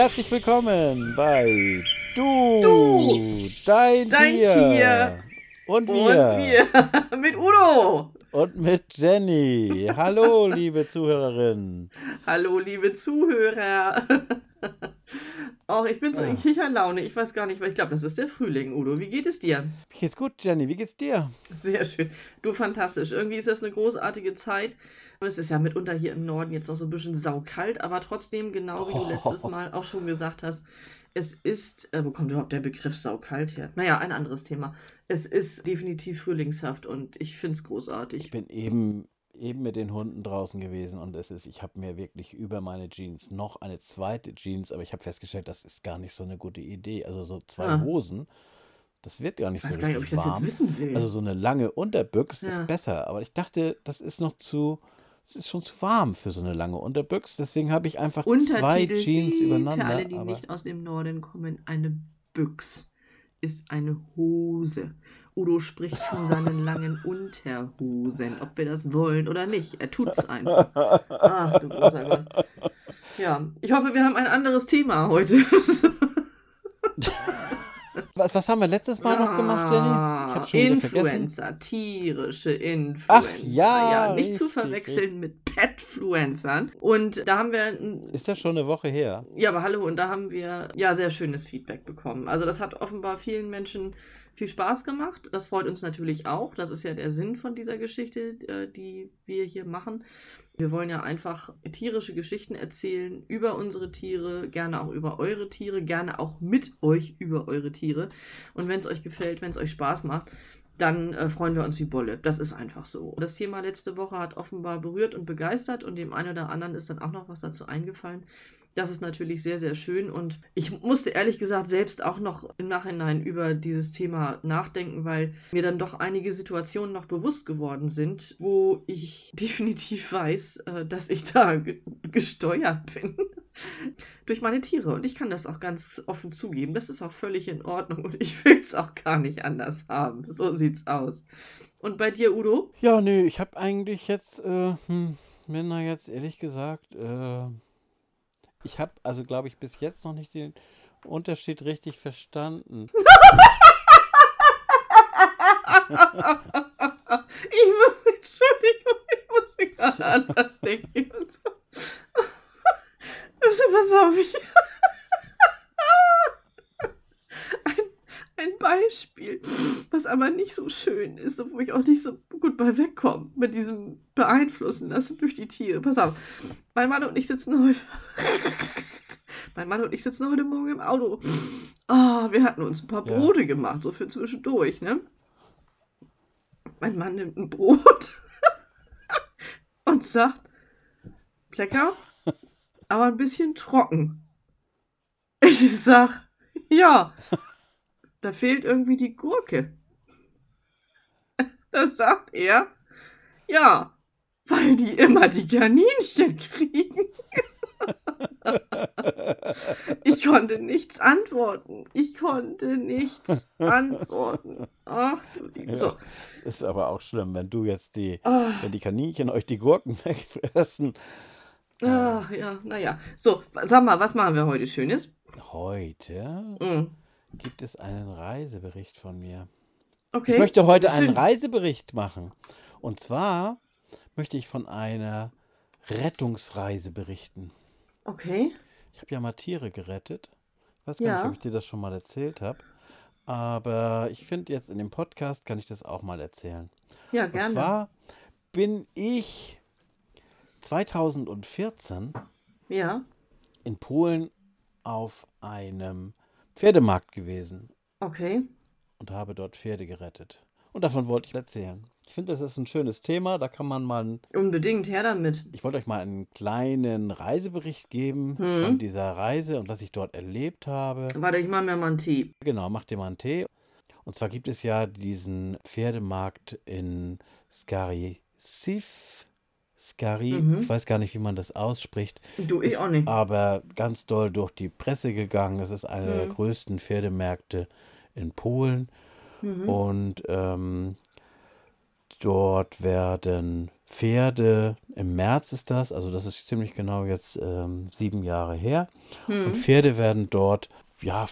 Herzlich willkommen bei Du, Du, dein, dein Tier. Tier. Und Und wir. wir mit Udo. Und mit Jenny. Hallo, liebe Zuhörerinnen. Hallo, liebe Zuhörer. Auch ich bin so in Ah. Kicherlaune. Ich weiß gar nicht, weil ich glaube, das ist der Frühling, Udo. Wie geht es dir? Wie geht's gut, Jenny? Wie geht's dir? Sehr schön. Du, fantastisch. Irgendwie ist das eine großartige Zeit. Es ist ja mitunter hier im Norden jetzt noch so ein bisschen saukalt, aber trotzdem, genau wie du letztes Mal auch schon gesagt hast, es ist, äh, wo kommt überhaupt der Begriff saukalt her? Naja, ein anderes Thema. Es ist definitiv frühlingshaft und ich finde es großartig. Ich bin eben, eben mit den Hunden draußen gewesen und es ist, ich habe mir wirklich über meine Jeans noch eine zweite Jeans, aber ich habe festgestellt, das ist gar nicht so eine gute Idee. Also so zwei Ah. Hosen, das wird gar nicht Ich weiß so gar nicht, ob ich richtig das jetzt warm. wissen will. Also so eine lange Unterbüchs Ja. ist besser, aber ich dachte, das ist noch zu, es ist schon zu warm für so eine lange Unterbüchs, deswegen habe ich einfach zwei Untertitel Jeans die, übereinander. Für alle, die aber nicht aus dem Norden kommen, eine Büchs ist eine Hose. Udo spricht von seinen langen Unterhosen, ob wir das wollen oder nicht. Er tut es einfach. Ach, du großer Gott. Ja, ich hoffe, wir haben ein anderes Thema heute. was, was haben wir letztes Mal noch gemacht, Jenny? Ich habe schon wieder vergessen. Influencer, tierische Influencer. Ach ja, nicht zu richtig, verwechseln mit Petfluencern. Und da haben wir Ist ja schon eine Woche her. Ja, aber hallo, und da haben wir ja sehr schönes Feedback bekommen. Also das hat offenbar vielen Menschen viel Spaß gemacht. Das freut uns natürlich auch. Das ist ja der Sinn von dieser Geschichte, äh, die wir hier machen. Wir wollen ja einfach tierische Geschichten erzählen über unsere Tiere, gerne auch über eure Tiere, gerne auch mit euch über eure Tiere. Und wenn es euch gefällt, wenn es euch Spaß macht, dann äh, freuen wir uns wie Bolle. Das ist einfach so. Das Thema letzte Woche hat offenbar berührt und begeistert und dem einen oder anderen ist dann auch noch was dazu eingefallen. Das ist natürlich sehr, sehr schön und ich musste ehrlich gesagt selbst auch noch im Nachhinein über dieses Thema nachdenken, weil mir dann doch einige Situationen noch bewusst geworden sind, wo ich definitiv weiß, äh, dass ich da ge gesteuert bin durch meine Tiere und ich kann das auch ganz offen zugeben. Das ist auch völlig in Ordnung und ich will es auch gar nicht anders haben. So sieht's aus. Und bei dir, Udo? Ja, nö, ich habe eigentlich jetzt, äh, hm, da jetzt ehrlich gesagt, äh, ich habe also, glaube ich, bis jetzt noch nicht den Unterschied richtig verstanden. Ich muss, Entschuldigung, ich musste gerade an was denken. Pass auf. Ein, ein Beispiel, was aber nicht so schön ist, wo ich auch nicht so gut bei wegkomme, mit diesem beeinflussen lassen durch die Tiere. Pass auf, mein Mann und ich sitzen heute. Mein Mann und ich sitzen heute Morgen im Auto. Ah, wir hatten uns ein paar Ja. Brote gemacht, so für zwischendurch, ne? Mein Mann nimmt ein Brot und sagt, lecker, aber ein bisschen trocken. Ich sag, ja, da fehlt irgendwie die Gurke. Da sagt er, ja, weil die immer die Kaninchen kriegen. Ich konnte nichts antworten. Ich konnte nichts antworten. Ach du liebe. So. Ist aber auch schlimm, wenn du jetzt die, Ah, wenn die Kaninchen euch die Gurken wegfressen. Ach, ja, naja. So, sag mal, was machen wir heute Schönes? Heute Mm, gibt es einen Reisebericht von mir. Okay. Ich möchte heute Schön. einen Reisebericht machen. Und zwar möchte ich von einer Rettungsreise berichten. Okay. Ich habe ja mal Tiere gerettet. Ich weiß gar Ja. nicht, ob ich dir das schon mal erzählt habe. Aber ich finde jetzt in dem Podcast kann ich das auch mal erzählen. Ja, Und gerne. zwar bin ich 2014 ja. in Polen auf einem Pferdemarkt gewesen Okay. und habe dort Pferde gerettet. Und davon wollte ich erzählen. Ich finde, das ist ein schönes Thema. Da kann man mal, Unbedingt, her damit. ich wollte euch mal einen kleinen Reisebericht geben Hm. von dieser Reise und was ich dort erlebt habe. Warte, ich mache mir mal einen Tee. Genau, mach dir mal einen Tee. Und zwar gibt es ja diesen Pferdemarkt in Skarisiv. Skari, Mhm. ich weiß gar nicht, wie man das ausspricht. Du, ich auch nicht. aber ganz doll durch die Presse gegangen. Es ist einer der Mhm. größten Pferdemärkte in Polen. Mhm. Und ähm, dort werden Pferde, im März ist das, also das ist ziemlich genau jetzt ähm, sieben Jahre her. Und Pferde werden dort, ja,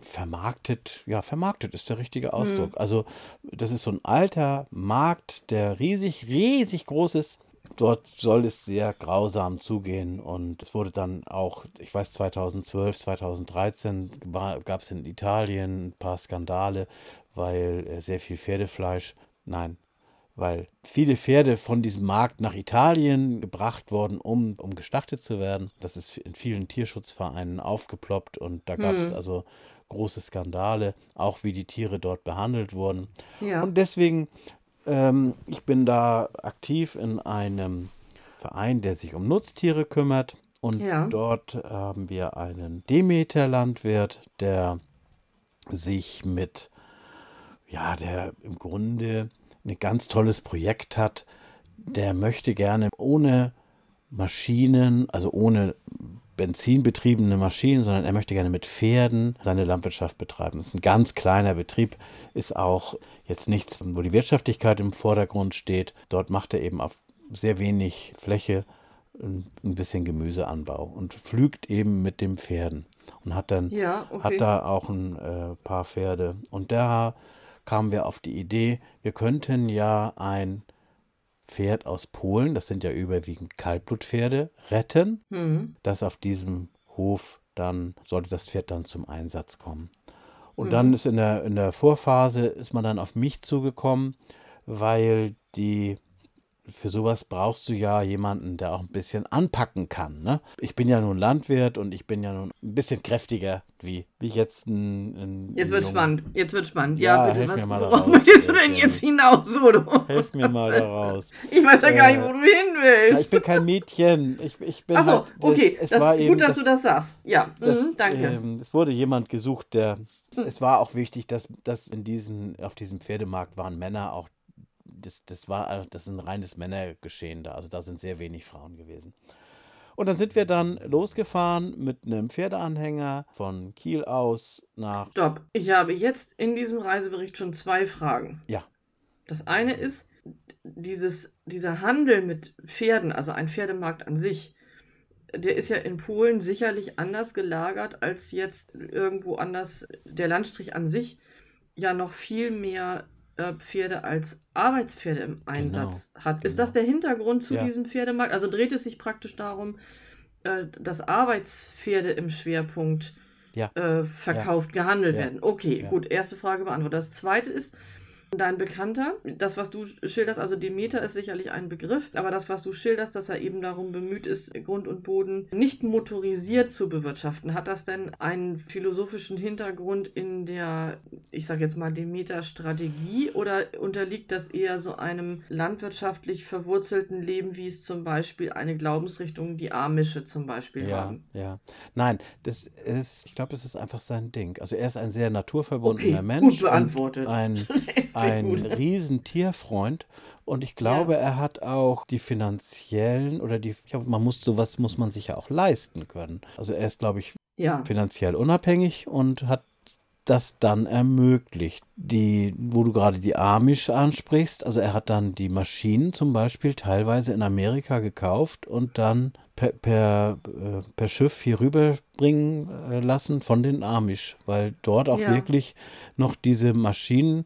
vermarktet, ja, vermarktet ist der richtige Ausdruck. Hm. Also das ist so ein alter Markt, der riesig, riesig groß ist. Dort soll es sehr grausam zugehen und es wurde dann auch, ich weiß, 2012, 2013 gab es in Italien ein paar Skandale, weil äh, sehr viel Pferdefleisch, nein, weil viele Pferde von diesem Markt nach Italien gebracht wurden, um, um geschlachtet zu werden. Das ist in vielen Tierschutzvereinen aufgeploppt und da gab es Hm. also große Skandale, auch wie die Tiere dort behandelt wurden. Ja. Und deswegen, ähm, ich bin da aktiv in einem Verein, der sich um Nutztiere kümmert. Und Ja. dort haben wir einen Demeter-Landwirt, der sich mit, ja, der im Grunde ein ganz tolles Projekt hat. Der möchte gerne ohne Maschinen, also ohne benzinbetriebene Maschinen, sondern er möchte gerne mit Pferden seine Landwirtschaft betreiben. Das ist ein ganz kleiner Betrieb, ist auch jetzt nichts, wo die Wirtschaftlichkeit im Vordergrund steht. Dort macht er eben auf sehr wenig Fläche ein bisschen Gemüseanbau und pflügt eben mit den Pferden und hat dann Ja, okay. hat da auch ein äh, paar Pferde. Und da kamen wir auf die Idee, wir könnten ja ein Pferd aus Polen, das sind ja überwiegend Kaltblutpferde, retten, Hm. das auf diesem Hof dann, sollte das Pferd dann zum Einsatz kommen. Und Mhm. dann ist in der, in der Vorphase, ist man dann auf mich zugekommen, weil die, für sowas brauchst du ja jemanden, der auch ein bisschen anpacken kann. Ne? Ich bin ja nun Landwirt und ich bin ja nun ein bisschen kräftiger, wie, wie jetzt ein, ein Jetzt wird spannend. Jetzt wird spannend. Ja, Ja, bitte. helf Was, mir mal worauf daraus, möchtest du äh, denn jetzt hinaus, Udo? Helf mir mal da raus. Ich weiß ja gar nicht, Äh, wo du hin willst. Ich bin kein Mädchen. Ich, ich bin Achso, halt, das- okay. es das, war gut, eben dass du das sagst. Ja, das, mhm, danke. Ähm, es wurde jemand gesucht, der. Es war auch wichtig, dass, dass in diesen, auf diesem Pferdemarkt waren Männer auch. Das, das war das ist ein reines Männergeschehen da. Also da sind sehr wenig Frauen gewesen. Und dann sind wir dann losgefahren mit einem Pferdeanhänger von Kiel aus nach. Stopp. Ich habe jetzt in diesem Reisebericht schon zwei Fragen. Ja. Das eine ist, dieses, dieser Handel mit Pferden, also ein Pferdemarkt an sich, der ist ja in Polen sicherlich anders gelagert als jetzt irgendwo anders. Der Landstrich an sich ja noch viel mehr äh, Pferde als Arbeitspferde im Einsatz hat. Ist genau. das der Hintergrund zu Ja. diesem Pferdemarkt? Also dreht es sich praktisch darum, äh, dass Arbeitspferde im Schwerpunkt Ja. äh, verkauft, gehandelt Ja. werden. Okay, gut, erste Frage beantwortet. Das zweite ist, dein Bekannter, das, was du schilderst, also Demeter ist sicherlich ein Begriff, aber das, was du schilderst, dass er eben darum bemüht ist, Grund und Boden nicht motorisiert zu bewirtschaften, hat das denn einen philosophischen Hintergrund in der, ich sage jetzt mal, Demeter-Strategie oder unterliegt das eher so einem landwirtschaftlich verwurzelten Leben, wie es zum Beispiel eine Glaubensrichtung, die Amische zum Beispiel Ja, haben? ja. Nein, das ist, ich glaube, es ist einfach sein Ding. Also er ist ein sehr naturverbundener Okay, Mensch. gut beantwortet. Ein, ein gut. riesen Tierfreund und ich glaube, er hat auch die finanziellen oder die, ich glaube, man muss sowas muss man sich ja auch leisten können. Also er ist, glaube ich, Ja. finanziell unabhängig und hat das dann ermöglicht. Die, wo du gerade die Amish ansprichst, also er hat dann die Maschinen zum Beispiel teilweise in Amerika gekauft und dann per, per, äh, per Schiff hier rüberbringen äh, lassen von den Amish, weil dort auch Ja. wirklich noch diese Maschinen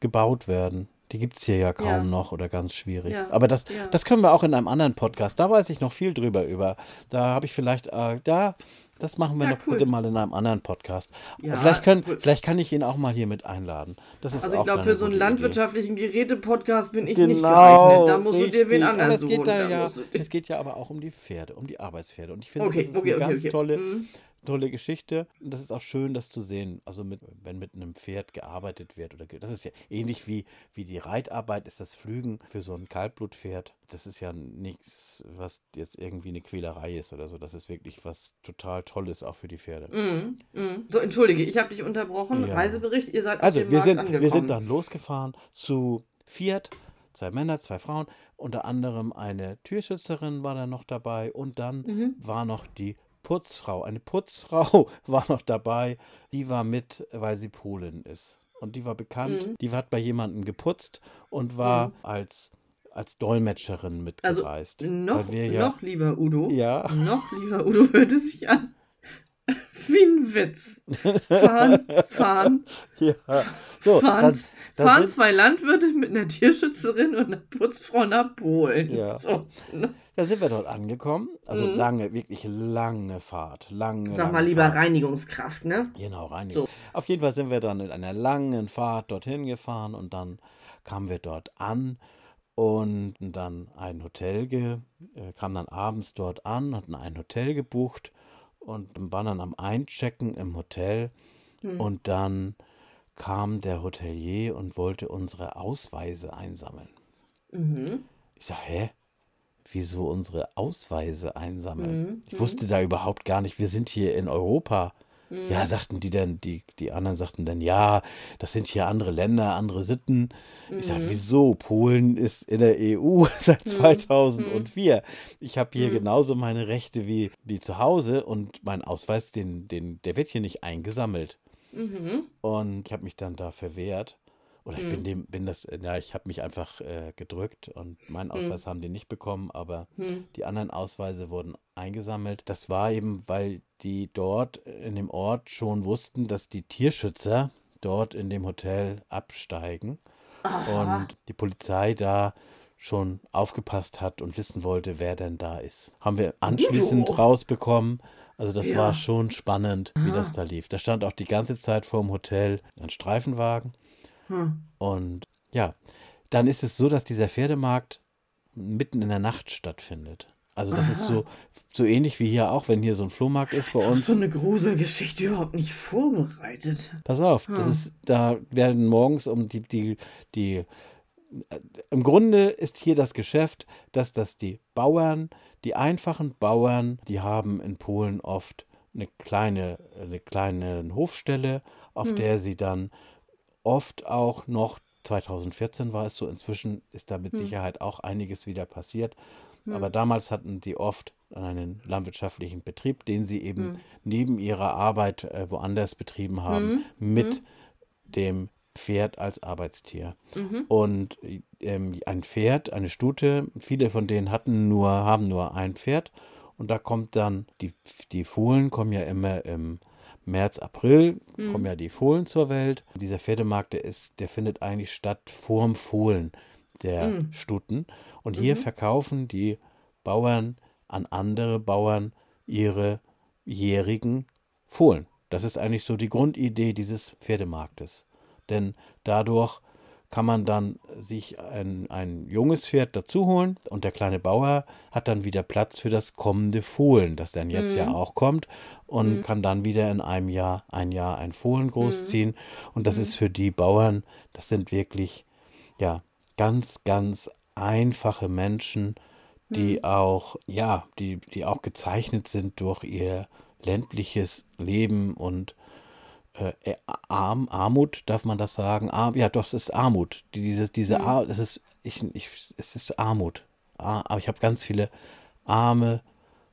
gebaut werden. Die gibt es hier ja kaum Ja. noch oder ganz schwierig. Ja, Aber das, ja. das können wir auch in einem anderen Podcast. Da weiß ich noch viel drüber über. Da habe ich vielleicht, äh, da, das machen wir noch cool. bitte mal in einem anderen Podcast. Vielleicht, können, cool. vielleicht kann ich ihn auch mal hier mit einladen. Das ist Also ich glaube, für so einen landwirtschaftlichen Geräte-Podcast bin ich nicht Genau, geeignet. Da musst du dir wen richtig. Anders es geht suchen. da Da ja, es geht ja aber auch um die Pferde, um die Arbeitspferde. Und ich finde, Okay, das ist okay, eine okay, ganz tolle, Mhm. Tolle Geschichte. Und das ist auch schön, das zu sehen. Also mit, wenn mit einem Pferd gearbeitet wird oder das ist ja ähnlich wie, wie die Reitarbeit, ist das Flügen für so ein Kaltblutpferd. Das ist ja nichts, was jetzt irgendwie eine Quälerei ist oder so. Das ist wirklich was total Tolles auch für die Pferde. Mhm. Mhm. So, entschuldige, ich habe dich unterbrochen. Ja. Reisebericht, ihr seid auf Also dem wir Markt sind, angekommen. wir sind dann losgefahren zu Fiat. Zwei Männer, zwei Frauen, unter anderem eine Türschützerin war da noch dabei und dann Mhm. war noch die Putzfrau. Eine Putzfrau war noch dabei, die war mit, weil sie Polin ist. Und die war bekannt, Mhm. die hat bei jemandem geputzt und war Mhm. als als Dolmetscherin mitgereist. Also noch, ja, noch lieber Udo. Ja. Noch lieber Udo hört es sich an. Wie ein Witz. Fahren, fahren, ja. So, fahren, dann, dann fahren zwei Landwirte mit einer Tierschützerin und einer Putzfrau nach Polen. Ja. So. ne? da sind wir dort angekommen. Also Mhm. lange, wirklich lange Fahrt. Lange, Sag mal lange lieber Fahrt. Reinigungskraft, ne? Genau, rein. So. Auf jeden Fall sind wir dann in einer langen Fahrt dorthin gefahren und dann kamen wir dort an und dann ein Hotel, ge, äh, kamen dann abends dort an, hatten ein Hotel gebucht und waren dann am Einchecken im Hotel Hm. und dann kam der Hotelier und wollte unsere Ausweise einsammeln. Mhm. Ich sage, hä? Wieso unsere Ausweise einsammeln? Mhm. Ich wusste da überhaupt gar nicht, wir sind hier in Europa. Mhm. Ja, sagten die dann, die, die anderen sagten dann, ja, das sind hier andere Länder, andere Sitten. Ich sage, Mhm. wieso? Polen ist in der EU seit 2004. Ich habe hier Mhm. genauso meine Rechte wie, wie zu Hause und mein Ausweis, den, den, der wird hier nicht eingesammelt. Mhm. Und ich habe mich dann da verwehrt. Oder ich bin Mhm. dem, bin das, ja, ich habe mich einfach äh, gedrückt und meinen Ausweis haben die nicht bekommen, aber Mhm. die anderen Ausweise wurden eingesammelt. Das war eben, weil die dort in dem Ort schon wussten, dass die Tierschützer dort in dem Hotel absteigen Aha. und die Polizei da schon aufgepasst hat und wissen wollte, wer denn da ist. Haben wir anschließend rausbekommen. Also das Ja. war schon spannend, wie Aha. das da lief. Da stand auch die ganze Zeit vor dem Hotel ein Streifenwagen. Hm. Und ja, dann ist es so, dass dieser Pferdemarkt mitten in der Nacht stattfindet. Also das ist Aha. so, so ähnlich wie hier auch, wenn hier so ein Flohmarkt ist bei hab uns. so eine Gruselgeschichte überhaupt nicht vorbereitet. Pass auf, das Hm. ist, da werden morgens um die, die, die, äh, im Grunde ist hier das Geschäft, dass das die Bauern, die einfachen Bauern, die haben in Polen oft eine kleine, eine kleine Hofstelle, auf Hm. der sie dann oft auch noch, 2014 war es so, inzwischen ist da mit Hm. Sicherheit auch einiges wieder passiert, Hm. aber damals hatten die oft einen landwirtschaftlichen Betrieb, den sie eben Hm. neben ihrer Arbeit äh, woanders betrieben haben, mit dem Pferd als Arbeitstier. Mhm. Und ähm, ein Pferd, eine Stute, viele von denen hatten nur, haben nur ein Pferd. Und da kommt dann, die, die Fohlen kommen ja immer im März, April, Mhm. kommen ja die Fohlen zur Welt. Dieser Pferdemarkt, der ist, der findet eigentlich statt vorm Fohlen der Mhm. Stuten. Und hier Mhm. verkaufen die Bauern an andere Bauern ihre jährigen Fohlen. Das ist eigentlich so die Grundidee dieses Pferdemarktes. Denn dadurch kann man dann sich ein, ein junges Pferd dazu holen und der kleine Bauer hat dann wieder Platz für das kommende Fohlen, das dann jetzt ja Mhm. auch kommt und Mhm. kann dann wieder in einem Jahr ein Jahr ein Fohlen großziehen. Und das Mhm. ist für die Bauern, das sind wirklich ja ganz, ganz einfache Menschen, die Mhm. auch, ja, die, die auch gezeichnet sind durch ihr ländliches Leben und äh, äh, Arm, Armut, darf man das sagen? Arm, ja, doch, es ist Armut. Die- Diese, diese Mhm. Ar das ist, ich, ich, es ist Armut. Ah, Aber ich habe ganz viele arme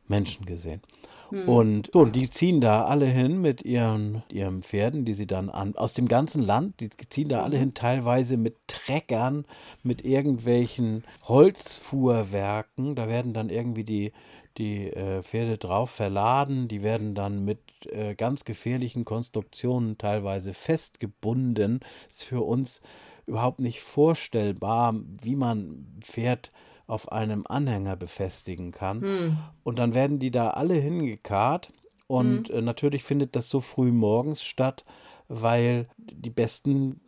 Menschen gesehen. Hm. Und, so, und die ziehen da alle hin mit ihren, ihren Pferden, die sie dann an, aus dem ganzen Land, die ziehen da alle Mhm. hin, teilweise mit Treckern, mit irgendwelchen Holzfuhrwerken. Da werden dann irgendwie die, die äh, Pferde drauf verladen, die werden dann mit äh, ganz gefährlichen Konstruktionen teilweise festgebunden. Ist für uns überhaupt nicht vorstellbar, wie man Pferd auf einem Anhänger befestigen kann. Hm. Und dann werden die da alle hingekarrt. Und äh, natürlich findet das so früh morgens statt, weil die besten,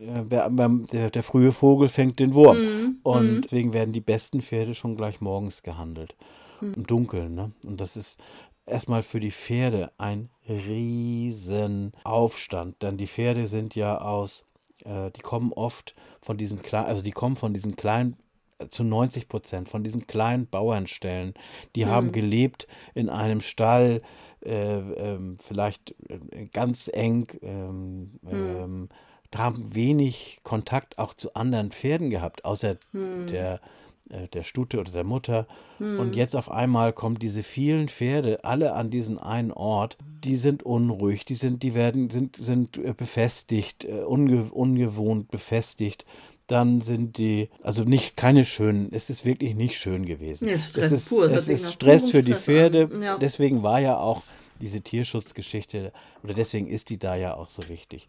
äh, wer- beim- der, der frühe Vogel fängt den Wurm. Hm. Und Hm. deswegen werden die besten Pferde schon gleich morgens gehandelt. Hm. Im Dunkeln. Ne? Und das ist erstmal für die Pferde ein riesen Aufstand. Denn die Pferde sind ja aus, äh, die kommen oft von diesen kleinen, also die kommen von diesen kleinen äh, zu 90 Prozent von diesen kleinen Bauernstellen. Die haben Hm. gelebt in einem Stall, äh, ähm, vielleicht äh, ganz eng, ähm, Hm. ähm, haben wenig Kontakt auch zu anderen Pferden gehabt, außer Hm. der, äh, der Stute oder der Mutter. Hm. Und jetzt auf einmal kommen diese vielen Pferde alle an diesen einen Ort. Die sind unruhig, die sind, die werden, sind, sind äh, befestigt, unge, ungewohnt befestigt. Dann sind die, also nicht keine schönen, es ist wirklich nicht schön gewesen. Nee, Stress es ist, pur, es ist Stress für die Pferde, ja. deswegen war ja auch diese Tierschutzgeschichte, oder deswegen ist die da ja auch so wichtig.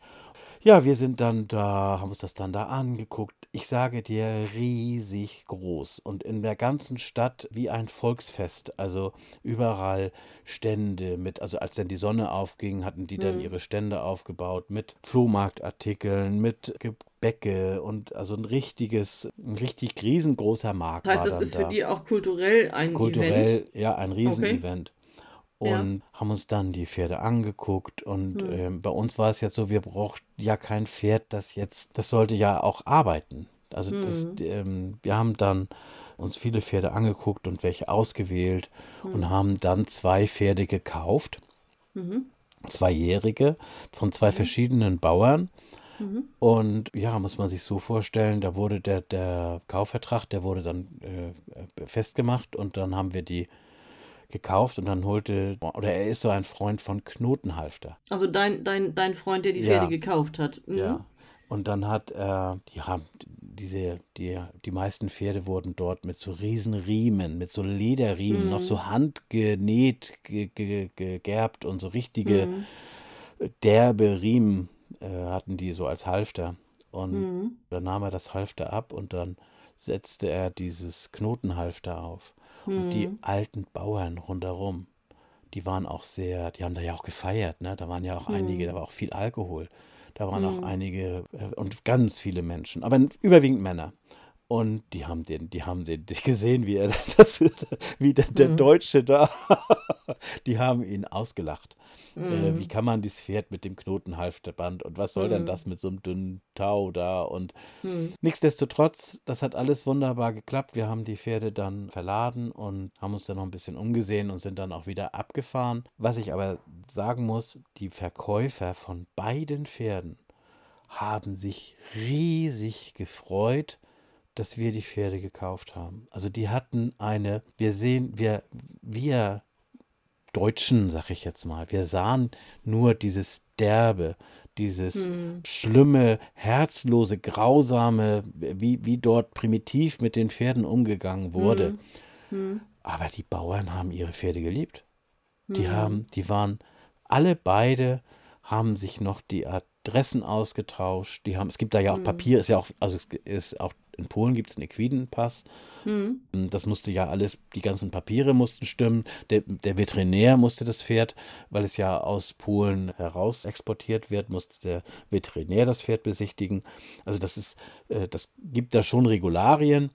Ja, wir sind dann da, haben uns das dann da angeguckt. Ich sage dir, riesig groß und in der ganzen Stadt wie ein Volksfest. Also überall Stände mit, also als dann die Sonne aufging, hatten die dann Mhm. ihre Stände aufgebaut mit Flohmarktartikeln, mit Gebäcke und also ein richtiges, ein richtig riesengroßer Markt Das heißt, das ist für da. die auch kulturell ein Event. Kulturell, ja, ein Okay. Riesenevent. Ja. Und haben uns dann die Pferde angeguckt. Und Hm. ähm, bei uns war es jetzt so, wir brauchten ja kein Pferd, das jetzt, das sollte ja auch arbeiten. Also das, Hm. ähm, wir haben dann uns viele Pferde angeguckt und welche ausgewählt Hm. und haben dann zwei Pferde gekauft, Mhm. zweijährige, von zwei verschiedenen Bauern. Mhm. Und ja, muss man sich so vorstellen, da wurde der, der Kaufvertrag, der wurde dann äh, festgemacht und dann haben wir die gekauft und dann holte, oder er ist so ein Freund von Knotenhalfter. Also dein, dein, dein Freund, der die Ja. Pferde gekauft hat. Mhm. Ja. Und dann hat er, ja, diese, die, die meisten Pferde wurden dort mit so riesen Riemen, mit so Lederriemen, Mhm. noch so handgenäht, ge, ge, gegerbt und so richtige Mhm. derbe Riemen äh, hatten die so als Halfter. Und Mhm. dann nahm er das Halfter ab und dann setzte er dieses Knotenhalfter auf. Und die Mhm. alten Bauern rundherum, die waren auch sehr, die haben da ja auch gefeiert, ne? Da waren ja auch einige, da Mhm. war auch viel Alkohol. Da waren auch Mhm. einige äh, und ganz viele Menschen, aber überwiegend Männer. Und die haben den, die haben den gesehen, wie er das, wie der, der Mhm. Deutsche da, die haben ihn ausgelacht. Äh, Mhm. wie kann man dieses Pferd mit dem Knotenhalfterband und was soll denn Mhm. das mit so einem dünnen Tau da und Mhm. Nichtsdestotrotz, das hat alles wunderbar geklappt. Wir haben die Pferde dann verladen und haben uns dann noch ein bisschen umgesehen und sind dann auch wieder abgefahren. Was ich aber sagen muss, die Verkäufer von beiden Pferden haben sich riesig gefreut, dass wir die Pferde gekauft haben. Also die hatten eine, wir sehen, wir, wir Deutschen, sag ich jetzt mal, wir sahen nur dieses Derbe, dieses Mhm. schlimme, herzlose, grausame, wie, wie dort primitiv mit den Pferden umgegangen wurde. Mhm. Aber die Bauern haben ihre Pferde geliebt. Die Mhm. haben, die waren, alle beide haben sich noch die Adressen ausgetauscht. Die haben, es gibt da ja auch Mhm. Papier, ist ja auch, also es ist auch in Polen gibt es einen Equidenpass. Mhm. Das musste ja alles, die ganzen Papiere mussten stimmen. Der, der Veterinär musste das Pferd, weil es ja aus Polen heraus exportiert wird, musste der Veterinär das Pferd besichtigen. Also das ist, äh, das gibt da schon Regularien,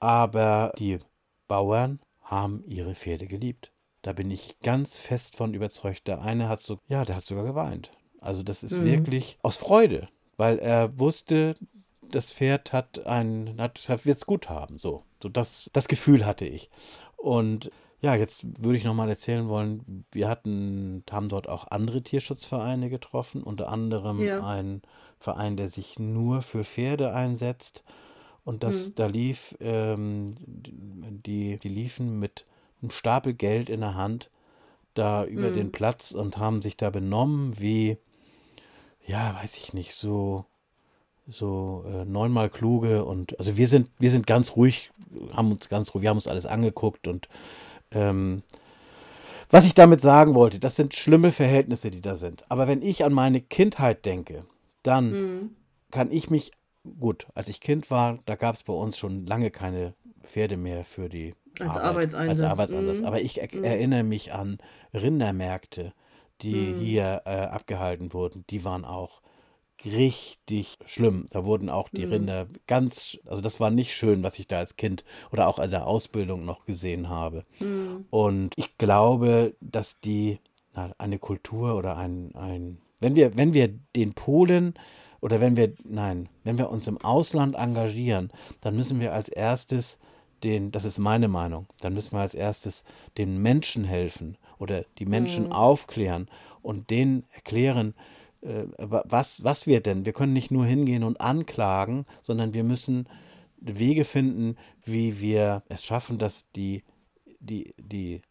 aber die Bauern haben ihre Pferde geliebt. Da bin ich ganz fest von überzeugt. Der eine hat so, ja, der hat sogar geweint. Also das ist Mhm. wirklich aus Freude, weil er wusste, das Pferd hat ein, wird es gut haben. So, so das, das Gefühl hatte ich. Und ja, jetzt würde ich nochmal erzählen wollen, wir hatten, haben dort auch andere Tierschutzvereine getroffen, unter anderem Ja. einen Verein, der sich nur für Pferde einsetzt. Und das, Mhm. da lief, ähm, die, die liefen mit einem Stapel Geld in der Hand da über Mhm. den Platz und haben sich da benommen wie, ja, weiß ich nicht, so, so äh, neunmal kluge und also wir sind, wir sind ganz ruhig, haben uns ganz ruhig, wir haben uns alles angeguckt und ähm, was ich damit sagen wollte, das sind schlimme Verhältnisse, die da sind. Aber wenn ich an meine Kindheit denke, dann Mhm. kann ich mich, gut, als ich Kind war, da gab es bei uns schon lange keine Pferde mehr für die Als Arbeit, Arbeitseinsatz. Als Arbeitseinsatz. Mhm. Aber ich er Mhm. erinnere mich an Rindermärkte, die Mhm. hier äh, abgehalten wurden. Die waren auch richtig schlimm. Da wurden auch die Mhm. Rinder ganz, also das war nicht schön, was ich da als Kind oder auch in der Ausbildung noch gesehen habe. Mhm. Und ich glaube, dass die na, eine Kultur oder ein, ein wenn wir, wenn wir den Polen oder wenn wir, nein, wenn wir uns im Ausland engagieren, dann müssen wir als erstes den, das ist meine Meinung, dann müssen wir als erstes den Menschen helfen oder die Menschen Mhm. aufklären und denen erklären, was, was wir denn, wir können nicht nur hingehen und anklagen, sondern wir müssen Wege finden, wie wir es schaffen, dass die, die, die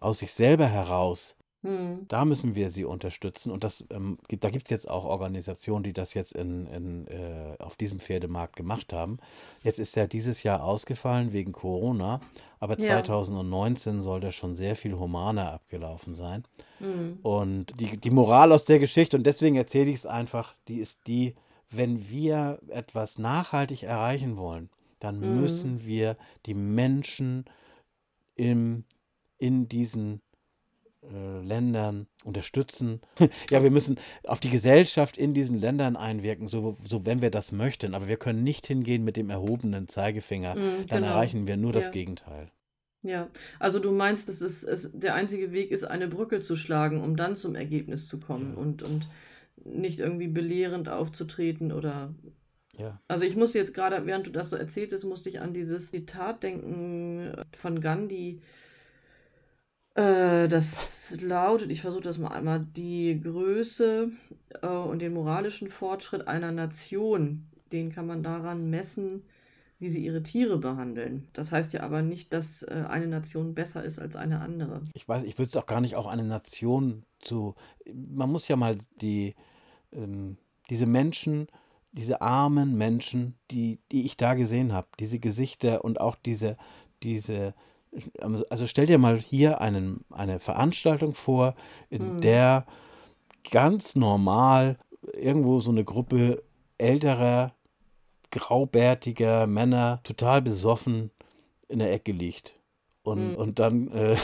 aus sich selber heraus Mhm. Da müssen wir sie unterstützen. Und das, ähm, da gibt es jetzt auch Organisationen, die das jetzt in, in, äh, auf diesem Pferdemarkt gemacht haben. Jetzt ist er dieses Jahr ausgefallen wegen Corona, aber ja. 2019 soll der schon sehr viel humaner abgelaufen sein. Mhm. Und die, die Moral aus der Geschichte, und deswegen erzähle ich es einfach, die ist die, wenn wir etwas nachhaltig erreichen wollen, dann mhm. müssen wir die Menschen im, in diesen äh, Ländern unterstützen. ja, wir müssen auf die Gesellschaft in diesen Ländern einwirken, so, so wenn wir das möchten. Aber wir können nicht hingehen mit dem erhobenen Zeigefinger. Mm, Dann genau. erreichen wir nur ja. das Gegenteil. Ja, also du meinst, dass es, es der einzige Weg ist, eine Brücke zu schlagen, um dann zum Ergebnis zu kommen ja. und, und nicht irgendwie belehrend aufzutreten oder ja. Also ich muss jetzt gerade, während du das so erzähltest, musste ich an dieses Zitat denken von Gandhi, äh, das lautet, ich versuche das mal einmal, die Größe äh, und den moralischen Fortschritt einer Nation, den kann man daran messen, wie sie ihre Tiere behandeln. Das heißt ja aber nicht, dass äh, eine Nation besser ist als eine andere. Ich weiß, ich würde es auch gar nicht auch eine Nation zu. Man muss ja mal die ähm, diese Menschen, diese armen Menschen, die, die ich da gesehen habe, diese Gesichter und auch diese, diese also stell dir mal hier einen, eine Veranstaltung vor, in mhm. der ganz normal irgendwo so eine Gruppe älterer, graubärtiger Männer total besoffen in der Ecke liegt. Und, mhm. und dann äh,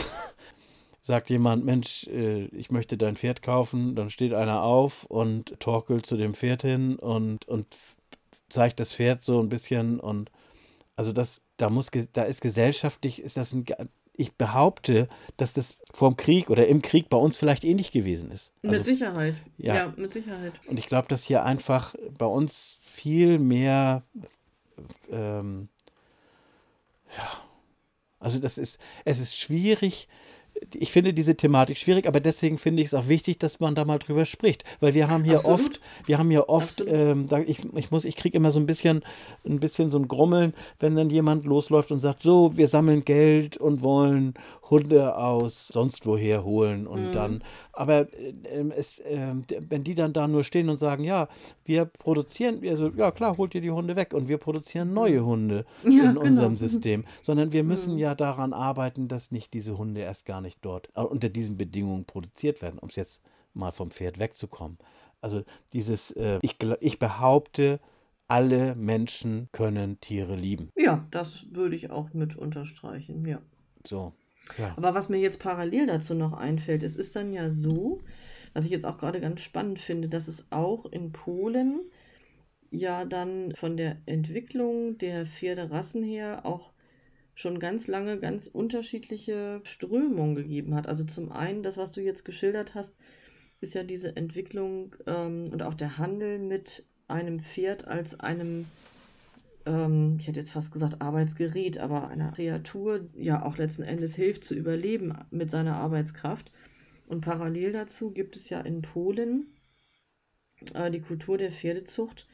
sagt jemand, Mensch, äh, ich möchte dein Pferd kaufen. Dann steht einer auf und torkelt zu dem Pferd hin und, und zeigt das Pferd so ein bisschen und also das, da muss, da ist gesellschaftlich, ist das ein, ich behaupte, dass das vor dem Krieg oder im Krieg bei uns vielleicht ähnlich gewesen ist. Also, mit Sicherheit. Ja. ja, mit Sicherheit. Und ich glaube, dass hier einfach bei uns viel mehr, ähm, ja, also das ist, es ist schwierig, ich finde diese Thematik schwierig, aber deswegen finde ich es auch wichtig, dass man da mal drüber spricht, weil wir haben hier Absolut. oft, wir haben hier oft, ähm, ich, ich muss, ich kriege immer so ein bisschen, ein bisschen so ein Grummeln, wenn dann jemand losläuft und sagt, so, wir sammeln Geld und wollen Hunde aus sonst woher holen und mhm. dann, aber äh, es, äh, wenn die dann da nur stehen und sagen, ja, wir produzieren, also ja klar, holt ihr die Hunde weg und wir produzieren neue mhm. Hunde ja, in genau. unserem System, sondern wir müssen mhm. ja daran arbeiten, dass nicht diese Hunde erst gar nicht dort äh, unter diesen Bedingungen produziert werden, um es jetzt mal vom Pferd wegzukommen. Also dieses, äh, ich, ich behaupte, alle Menschen können Tiere lieben. Ja, das würde ich auch mit unterstreichen, ja. So. Aber was mir jetzt parallel dazu noch einfällt, es ist dann ja so, was ich jetzt auch gerade ganz spannend finde, dass es auch in Polen ja dann von der Entwicklung der Pferderassen her auch schon ganz lange ganz unterschiedliche Strömungen gegeben hat. Also zum einen, das, was du jetzt geschildert hast, ist ja diese Entwicklung ähm, und auch der Handel mit einem Pferd als einem ähm, ich hätte jetzt fast gesagt Arbeitsgerät, aber einer Kreatur ja auch letzten Endes hilft zu überleben mit seiner Arbeitskraft. Und parallel dazu gibt es ja in Polen äh, die Kultur der Pferdezucht,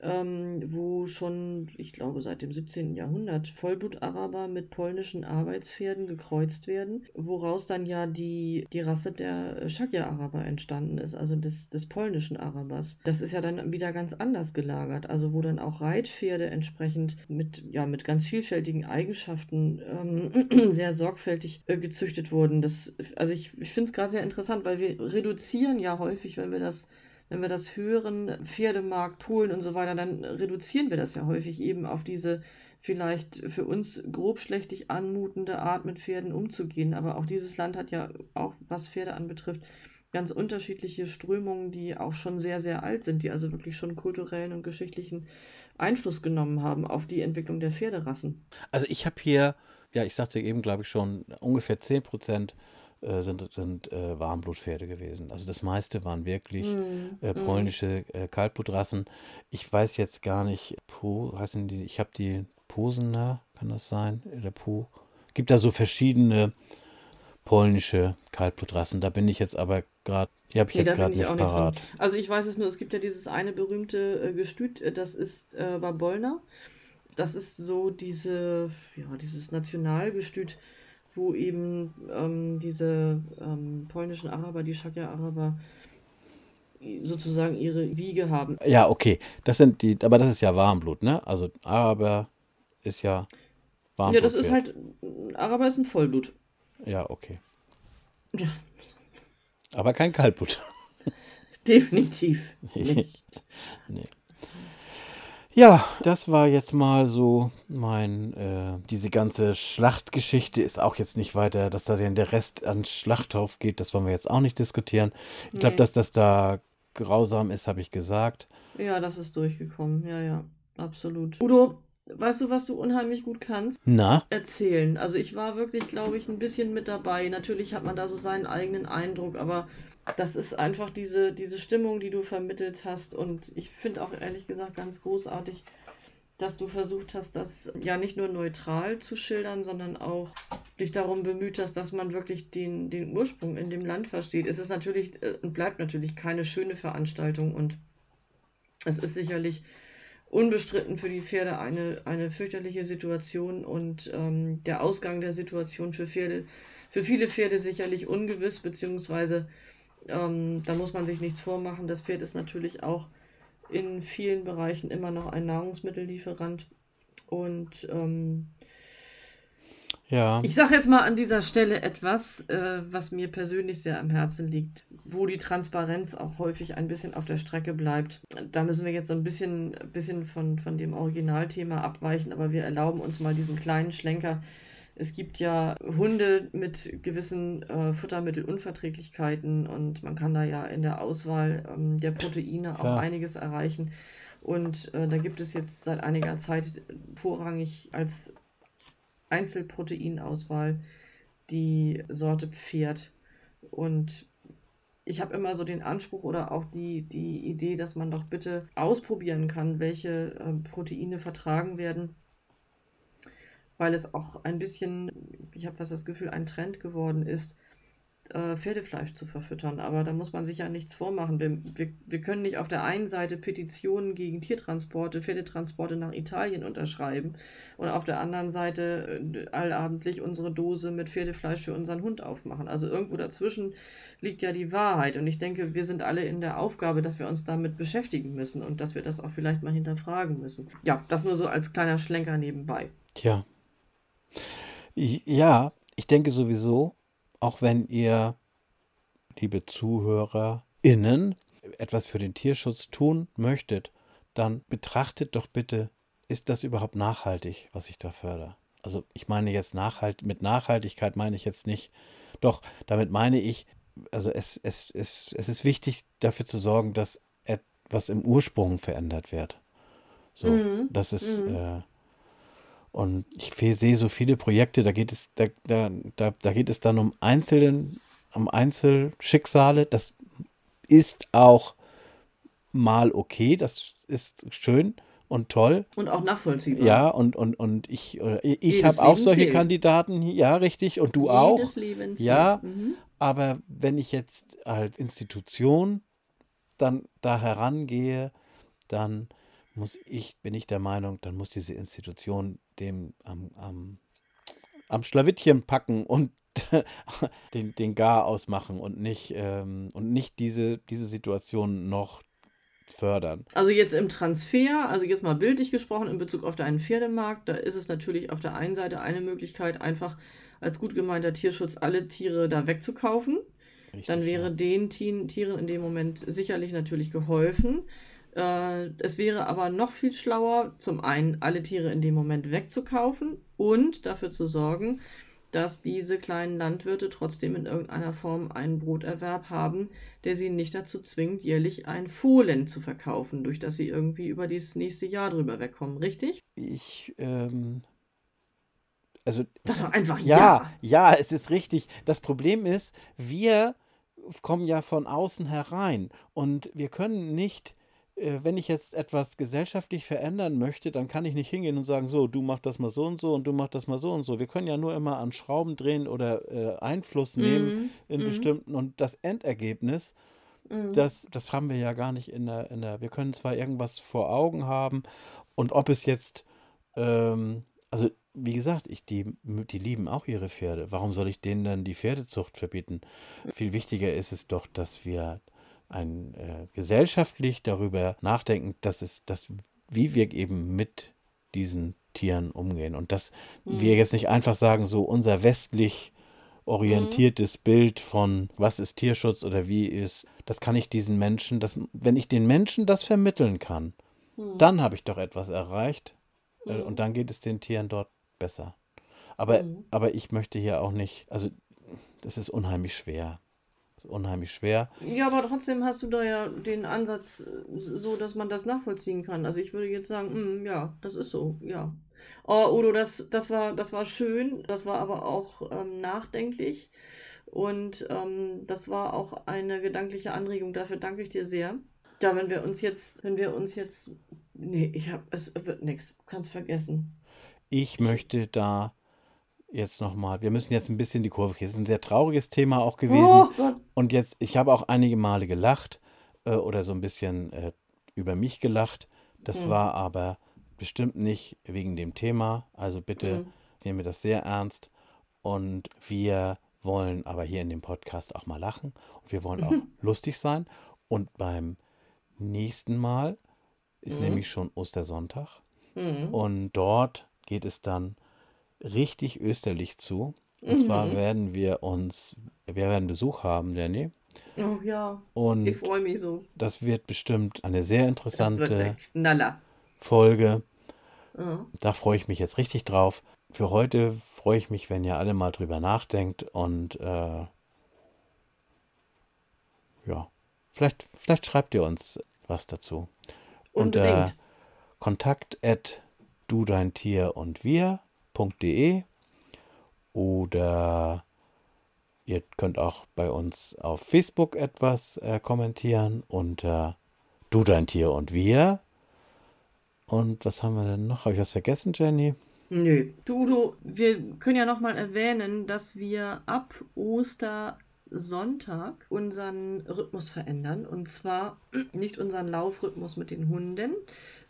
ähm, wo schon, ich glaube, seit dem 17. Jahrhundert Vollblut-Araber mit polnischen Arbeitspferden gekreuzt werden, woraus dann ja die, die Rasse der Shagya-Araber entstanden ist, also des, des polnischen Arabers. Das ist ja dann wieder ganz anders gelagert, also wo dann auch Reitpferde entsprechend mit, ja, mit ganz vielfältigen Eigenschaften ähm, sehr sorgfältig äh, gezüchtet wurden. Das, also ich, ich finde es gerade sehr interessant, weil wir reduzieren ja häufig, wenn wir das wenn wir das hören, Pferdemarkt, Polen und so weiter, dann reduzieren wir das ja häufig eben auf diese vielleicht für uns grobschlächtig anmutende Art, mit Pferden umzugehen. Aber auch dieses Land hat ja auch, was Pferde anbetrifft, ganz unterschiedliche Strömungen, die auch schon sehr, sehr alt sind, die also wirklich schon kulturellen und geschichtlichen Einfluss genommen haben auf die Entwicklung der Pferderassen. Also ich habe hier, ja, ich sagte eben, glaube ich schon, ungefähr 10 Prozent äh, sind, sind äh, Warmblutpferde gewesen. Also das meiste waren wirklich mm, äh, polnische äh, Kaltblutrassen. Ich weiß jetzt gar nicht, Po, heißen die, ich habe die Posener, kann das sein? Der Po. Gibt da so verschiedene polnische Kaltblutrassen. Da bin ich jetzt aber gerade, die habe ich nee, jetzt gerade nicht parat. Nicht also ich weiß es nur, es gibt ja dieses eine berühmte äh, Gestüt, das ist äh, Warbolna. Das ist so diese, ja, dieses Nationalgestüt wo eben ähm, diese ähm, polnischen Araber, die Shakya-Araber, sozusagen ihre Wiege haben. Ja, okay. Das sind die, aber das ist ja Warmblut, ne? Also Araber ist ja Warmblut. Ja, das ist halt, Araber ist ein Vollblut. Ja, okay. Ja. Aber kein Kaltblut. Definitiv nicht. nee. Ja, das war jetzt mal so mein, äh, diese ganze Schlachtgeschichte ist auch jetzt nicht weiter, dass da der Rest an Schlachthof geht, das wollen wir jetzt auch nicht diskutieren. Ich glaube, nee. dass das da grausam ist, habe ich gesagt. Ja, das ist durchgekommen, ja, ja, absolut. Udo, weißt du, was du unheimlich gut kannst? Na? Erzählen. Also ich war wirklich, glaube ich, ein bisschen mit dabei. Natürlich hat man da so seinen eigenen Eindruck, aber das ist einfach diese, diese Stimmung, die du vermittelt hast. Und ich finde auch ehrlich gesagt ganz großartig, dass du versucht hast, das ja nicht nur neutral zu schildern, sondern auch dich darum bemüht hast, dass man wirklich den, den Ursprung in dem Land versteht. Es ist natürlich äh, und bleibt natürlich keine schöne Veranstaltung und es ist sicherlich unbestritten für die Pferde eine, eine fürchterliche Situation und ähm, der Ausgang der Situation für Pferde, für viele Pferde sicherlich ungewiss, beziehungsweise ähm, da muss man sich nichts vormachen. Das Pferd ist natürlich auch in vielen Bereichen immer noch ein Nahrungsmittellieferant. Und ähm, ja. Ich sage jetzt mal an dieser Stelle etwas, äh, was mir persönlich sehr am Herzen liegt, wo die Transparenz auch häufig ein bisschen auf der Strecke bleibt. Da müssen wir jetzt so ein bisschen, bisschen von, von dem Originalthema abweichen, aber wir erlauben uns mal diesen kleinen Schlenker es gibt ja Hunde mit gewissen äh, Futtermittelunverträglichkeiten und man kann da ja in der Auswahl ähm, der Proteine auch ja. einiges erreichen. Und äh, da gibt es jetzt seit einiger Zeit vorrangig als Einzelproteinauswahl die Sorte Pferd. Und ich habe immer so den Anspruch oder auch die, die Idee, dass man doch bitte ausprobieren kann, welche äh, Proteine vertragen werden weil es auch ein bisschen, ich habe fast das Gefühl, ein Trend geworden ist, äh, Pferdefleisch zu verfüttern. Aber da muss man sich ja nichts vormachen. Wir, wir, wir können nicht auf der einen Seite Petitionen gegen Tiertransporte, Pferdetransporte nach Italien unterschreiben und auf der anderen Seite äh, allabendlich unsere Dose mit Pferdefleisch für unseren Hund aufmachen. Also irgendwo dazwischen liegt ja die Wahrheit. Und ich denke, wir sind alle in der Aufgabe, dass wir uns damit beschäftigen müssen und dass wir das auch vielleicht mal hinterfragen müssen. Ja, das nur so als kleiner Schlenker nebenbei. Tja, ja, ich denke sowieso, auch wenn ihr, liebe ZuhörerInnen, etwas für den Tierschutz tun möchtet, dann betrachtet doch bitte, ist das überhaupt nachhaltig, was ich da fördere? Also ich meine jetzt nachhalt, mit Nachhaltigkeit meine ich jetzt nicht, doch, damit meine ich, also es, es, es, es ist wichtig, dafür zu sorgen, dass etwas im Ursprung verändert wird. So, mhm. das ist, mhm. äh, und ich sehe so viele Projekte, da geht es, da, da, da, da geht es dann um Einzelnen, um Einzelschicksale. Das ist auch mal okay, das ist schön und toll. Und auch nachvollziehbar. Ja, und, und, und ich, ich, ich habe auch solche zählt. Kandidaten, ja, richtig, und du Jedes auch. Leben ja, mhm. aber wenn ich jetzt als Institution dann da herangehe, dann muss ich, bin ich der Meinung, dann muss diese Institution dem am, am, am Schlawittchen packen und den, den Gar ausmachen und nicht, ähm, und nicht diese, diese Situation noch fördern. Also jetzt im Transfer, also jetzt mal bildlich gesprochen in Bezug auf deinen Pferdemarkt, da ist es natürlich auf der einen Seite eine Möglichkeit, einfach als gut gemeinter Tierschutz alle Tiere da wegzukaufen. Richtig, Dann wäre ja. den Tieren in dem Moment sicherlich natürlich geholfen. Äh, es wäre aber noch viel schlauer, zum einen alle Tiere in dem Moment wegzukaufen und dafür zu sorgen, dass diese kleinen Landwirte trotzdem in irgendeiner Form einen Broterwerb haben, der sie nicht dazu zwingt, jährlich ein Fohlen zu verkaufen, durch das sie irgendwie über das nächste Jahr drüber wegkommen, richtig? Ich, ähm. Also. Das doch einfach ja. Ja, ja, es ist richtig. Das Problem ist, wir kommen ja von außen herein und wir können nicht wenn ich jetzt etwas gesellschaftlich verändern möchte, dann kann ich nicht hingehen und sagen, so, du mach das mal so und so und du mach das mal so und so. Wir können ja nur immer an Schrauben drehen oder äh, Einfluss nehmen mhm. in mhm. bestimmten und das Endergebnis, mhm. das, das haben wir ja gar nicht in der, in der, wir können zwar irgendwas vor Augen haben und ob es jetzt ähm, also wie gesagt, ich, die, die lieben auch ihre Pferde. Warum soll ich denen dann die Pferdezucht verbieten? Viel wichtiger ist es doch, dass wir ein, äh, gesellschaftlich darüber nachdenken, dass es, dass, wie wir eben mit diesen Tieren umgehen. Und dass mhm. wir jetzt nicht einfach sagen, so unser westlich orientiertes mhm. Bild von was ist Tierschutz oder wie ist, das kann ich diesen Menschen, das, wenn ich den Menschen das vermitteln kann, mhm. dann habe ich doch etwas erreicht. Äh, und dann geht es den Tieren dort besser. Aber, mhm. aber ich möchte hier auch nicht, also das ist unheimlich schwer. Das ist unheimlich schwer. Ja, aber trotzdem hast du da ja den Ansatz äh, so, dass man das nachvollziehen kann. Also ich würde jetzt sagen, mh, mm, ja, das ist so, ja. Oh, Udo, das, das, war, das war schön, das war aber auch ähm, nachdenklich und ähm, das war auch eine gedankliche Anregung. Dafür danke ich dir sehr. Ja, wenn wir uns jetzt, wenn wir uns jetzt, nee, ich habe, es wird nichts, kannst vergessen. Ich möchte da jetzt nochmal, wir müssen jetzt ein bisschen die Kurve kriegen. Es ist ein sehr trauriges Thema auch gewesen. Oh und jetzt, ich habe auch einige Male gelacht äh, oder so ein bisschen äh, über mich gelacht. Das mhm. war aber bestimmt nicht wegen dem Thema. Also bitte mhm. nehmen wir das sehr ernst. Und wir wollen aber hier in dem Podcast auch mal lachen. Und wir wollen auch mhm. lustig sein. Und beim nächsten Mal ist mhm. nämlich schon Ostersonntag. Mhm. Und dort geht es dann richtig österlich zu. Und mhm. zwar werden wir uns, wir werden Besuch haben, Jenny. Oh ja. Und ich freue mich so. Das wird bestimmt eine sehr interessante Folge. Mhm. Da freue ich mich jetzt richtig drauf. Für heute freue ich mich, wenn ihr alle mal drüber nachdenkt und äh, ja, vielleicht, vielleicht schreibt ihr uns was dazu. Unbedingt. Unter kontakt at du dein Tier und wir www.ftf.de oder ihr könnt auch bei uns auf Facebook etwas äh, kommentieren unter Du, dein Tier und wir. Und was haben wir denn noch? Habe ich was vergessen, Jenny? Nö. Du, du, wir können ja noch mal erwähnen, dass wir ab Oster Sonntag unseren Rhythmus verändern. Und zwar nicht unseren Laufrhythmus mit den Hunden,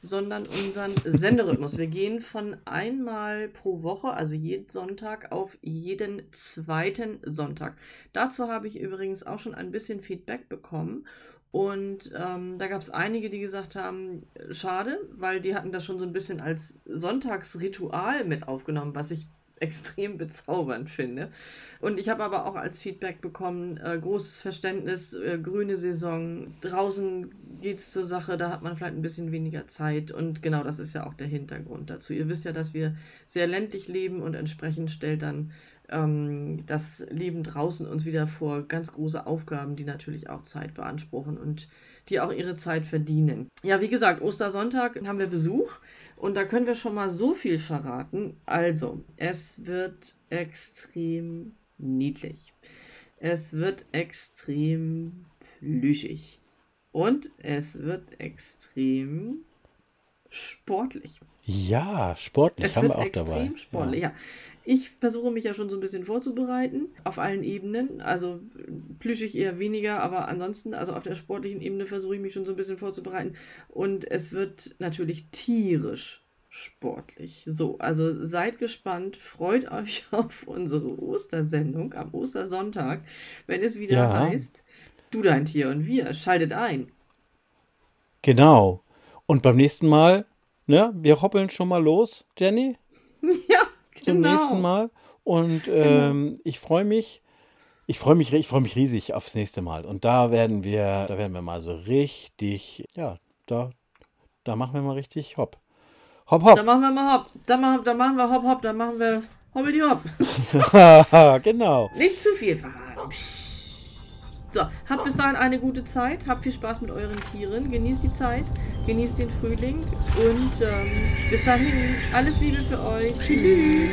sondern unseren Senderhythmus. Wir gehen von einmal pro Woche, also jeden Sonntag, auf jeden zweiten Sonntag. Dazu habe ich übrigens auch schon ein bisschen Feedback bekommen. Und ähm, da gab es einige, die gesagt haben, schade, weil die hatten das schon so ein bisschen als Sonntagsritual mit aufgenommen, was ich extrem bezaubernd finde. Und ich habe aber auch als Feedback bekommen, äh, großes Verständnis, äh, grüne Saison, draußen geht es zur Sache, da hat man vielleicht ein bisschen weniger Zeit. Und genau das ist ja auch der Hintergrund dazu. Ihr wisst ja, dass wir sehr ländlich leben und entsprechend stellt dann ähm, das Leben draußen uns wieder vor ganz große Aufgaben, die natürlich auch Zeit beanspruchen und die auch ihre Zeit verdienen. Ja, wie gesagt, Ostersonntag haben wir Besuch und da können wir schon mal so viel verraten. Also, es wird extrem niedlich. Es wird extrem plüschig. Und es wird extrem sportlich. Ja, sportlich es haben wir auch dabei. Extrem sportlich, ja. ja. Ich versuche mich ja schon so ein bisschen vorzubereiten, auf allen Ebenen. Also plüschig eher weniger, aber ansonsten, also auf der sportlichen Ebene versuche ich mich schon so ein bisschen vorzubereiten. Und es wird natürlich tierisch sportlich. So, also seid gespannt, freut euch auf unsere Ostersendung am Ostersonntag, wenn es wieder ja. heißt, du dein Tier und wir, schaltet ein. Genau. Und beim nächsten Mal, ne, wir hoppeln schon mal los, Jenny. Ja zum genau. nächsten Mal. Und genau. ähm, genau. ich freue mich, ich freue mich, ich freue mich riesig aufs nächste Mal. Und da werden wir, da werden wir mal so richtig, ja, da, da machen wir mal richtig hopp. Hopp, hopp. Da machen wir mal hopp. Da machen, da machen wir hopp, hopp. Da machen wir hoppel hopp. genau. Nicht zu viel verraten. So, habt bis dahin eine gute Zeit, habt viel Spaß mit euren Tieren, genießt die Zeit, genießt den Frühling. Und ähm, bis dahin alles Liebe für euch. Tschüss.